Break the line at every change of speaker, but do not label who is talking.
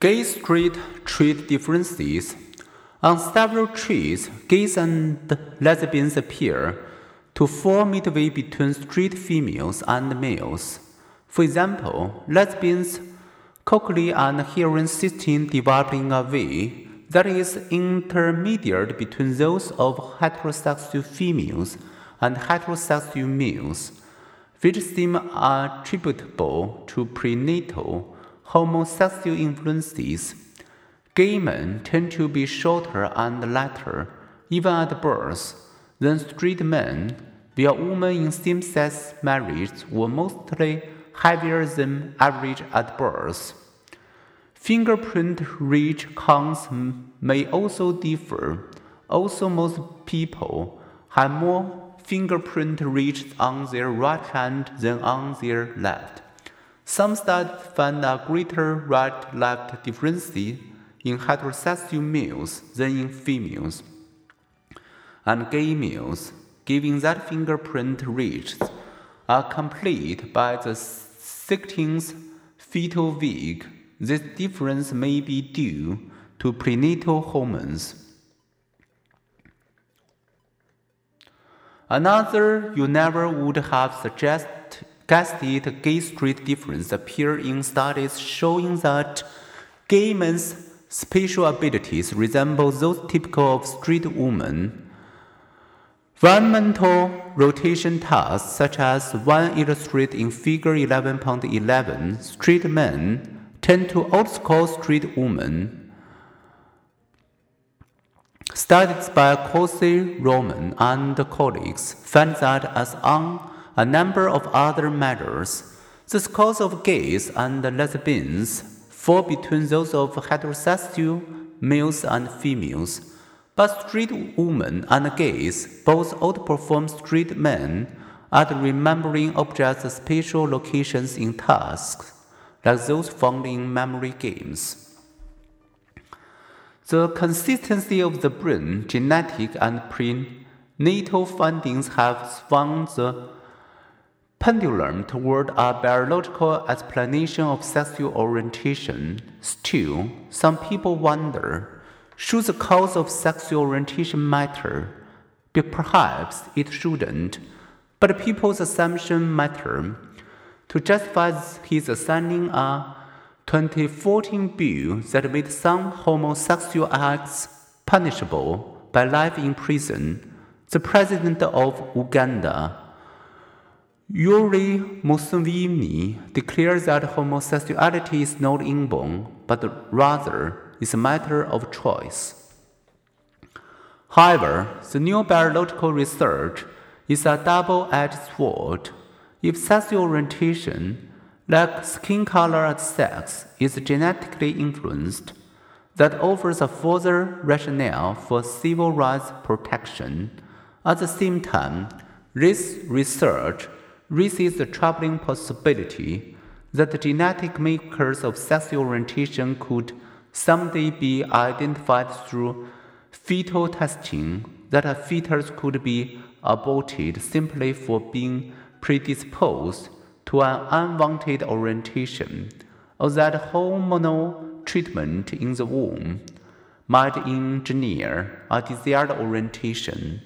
Gay straight trait differences. On several traits, gays and lesbians appear to fall midway between straight females and males. For example, lesbians' cochlear and hearing system develop in a way that is intermediate between those of heterosexual females and heterosexual males, which seem attributable to prenatal homosexual influences. Gay men tend to be shorter and lighter, even at birth, than straight men, while women in same sex marriage were mostly heavier than average at birth. Fingerprint ridge counts may also differ. Also, most people have more fingerprint ridges on their right hand than on their left. Some studies find a greater right left difference in heterosexual males than in females and gay males, given that fingerprint ridges are complete by the 16th fetal week. This difference may be due to prenatal hormones. Another you never would have suggested gay straight difference appear in studies showing that gay men's spatial abilities resemble those typical of straight women. Environmental rotation tasks, such as one illustrated in Figure 11.11, straight men tend to outscore straight women. Studies by Qazi Rahman and colleagues found that, as on a number of other measures, the scores of gays and lesbians fall between those of heterosexual males and females but straight women and gays both outperform straight men at remembering objects' spatial locations in tasks, like those found in memory games. The consistency of the brain, genetic and prenatal findings have swung the pendulum toward a biological explanation of sexual orientation. Still, some people wonder should the cause of sexual orientation matter? But perhaps it shouldn't. But people's assumption matter. To justify his signing a 2014 bill that made some homosexual acts punishable by life in prison, the president of Uganda, Yoweri Museveni, declares that homosexuality is not inborn, but rather is a matter of choice. However, the new biological research is a double edged sword. If sexual orientation, like skin color and sex, is genetically influenced, that offers a further rationale for civil rights protection. At the same time, this research raises the troubling possibility that the genetic makers of sexual orientation could someday be identified through fetal testing that a fetus could be aborted simply for being predisposed to an unwanted orientation, or that hormonal treatment in the womb might engineer a desired orientation.